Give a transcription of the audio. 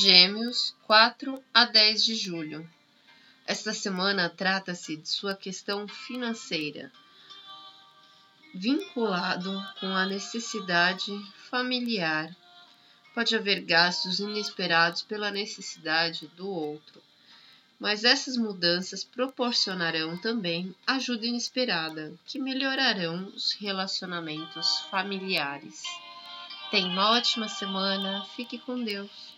Gêmeos, 4 a 10 de julho. Esta semana trata-se de sua questão financeira, vinculado com a necessidade familiar. Pode haver gastos inesperados pela necessidade do outro, mas essas mudanças proporcionarão também ajuda inesperada, que melhorarão os relacionamentos familiares. Tenha uma ótima semana, fique com Deus.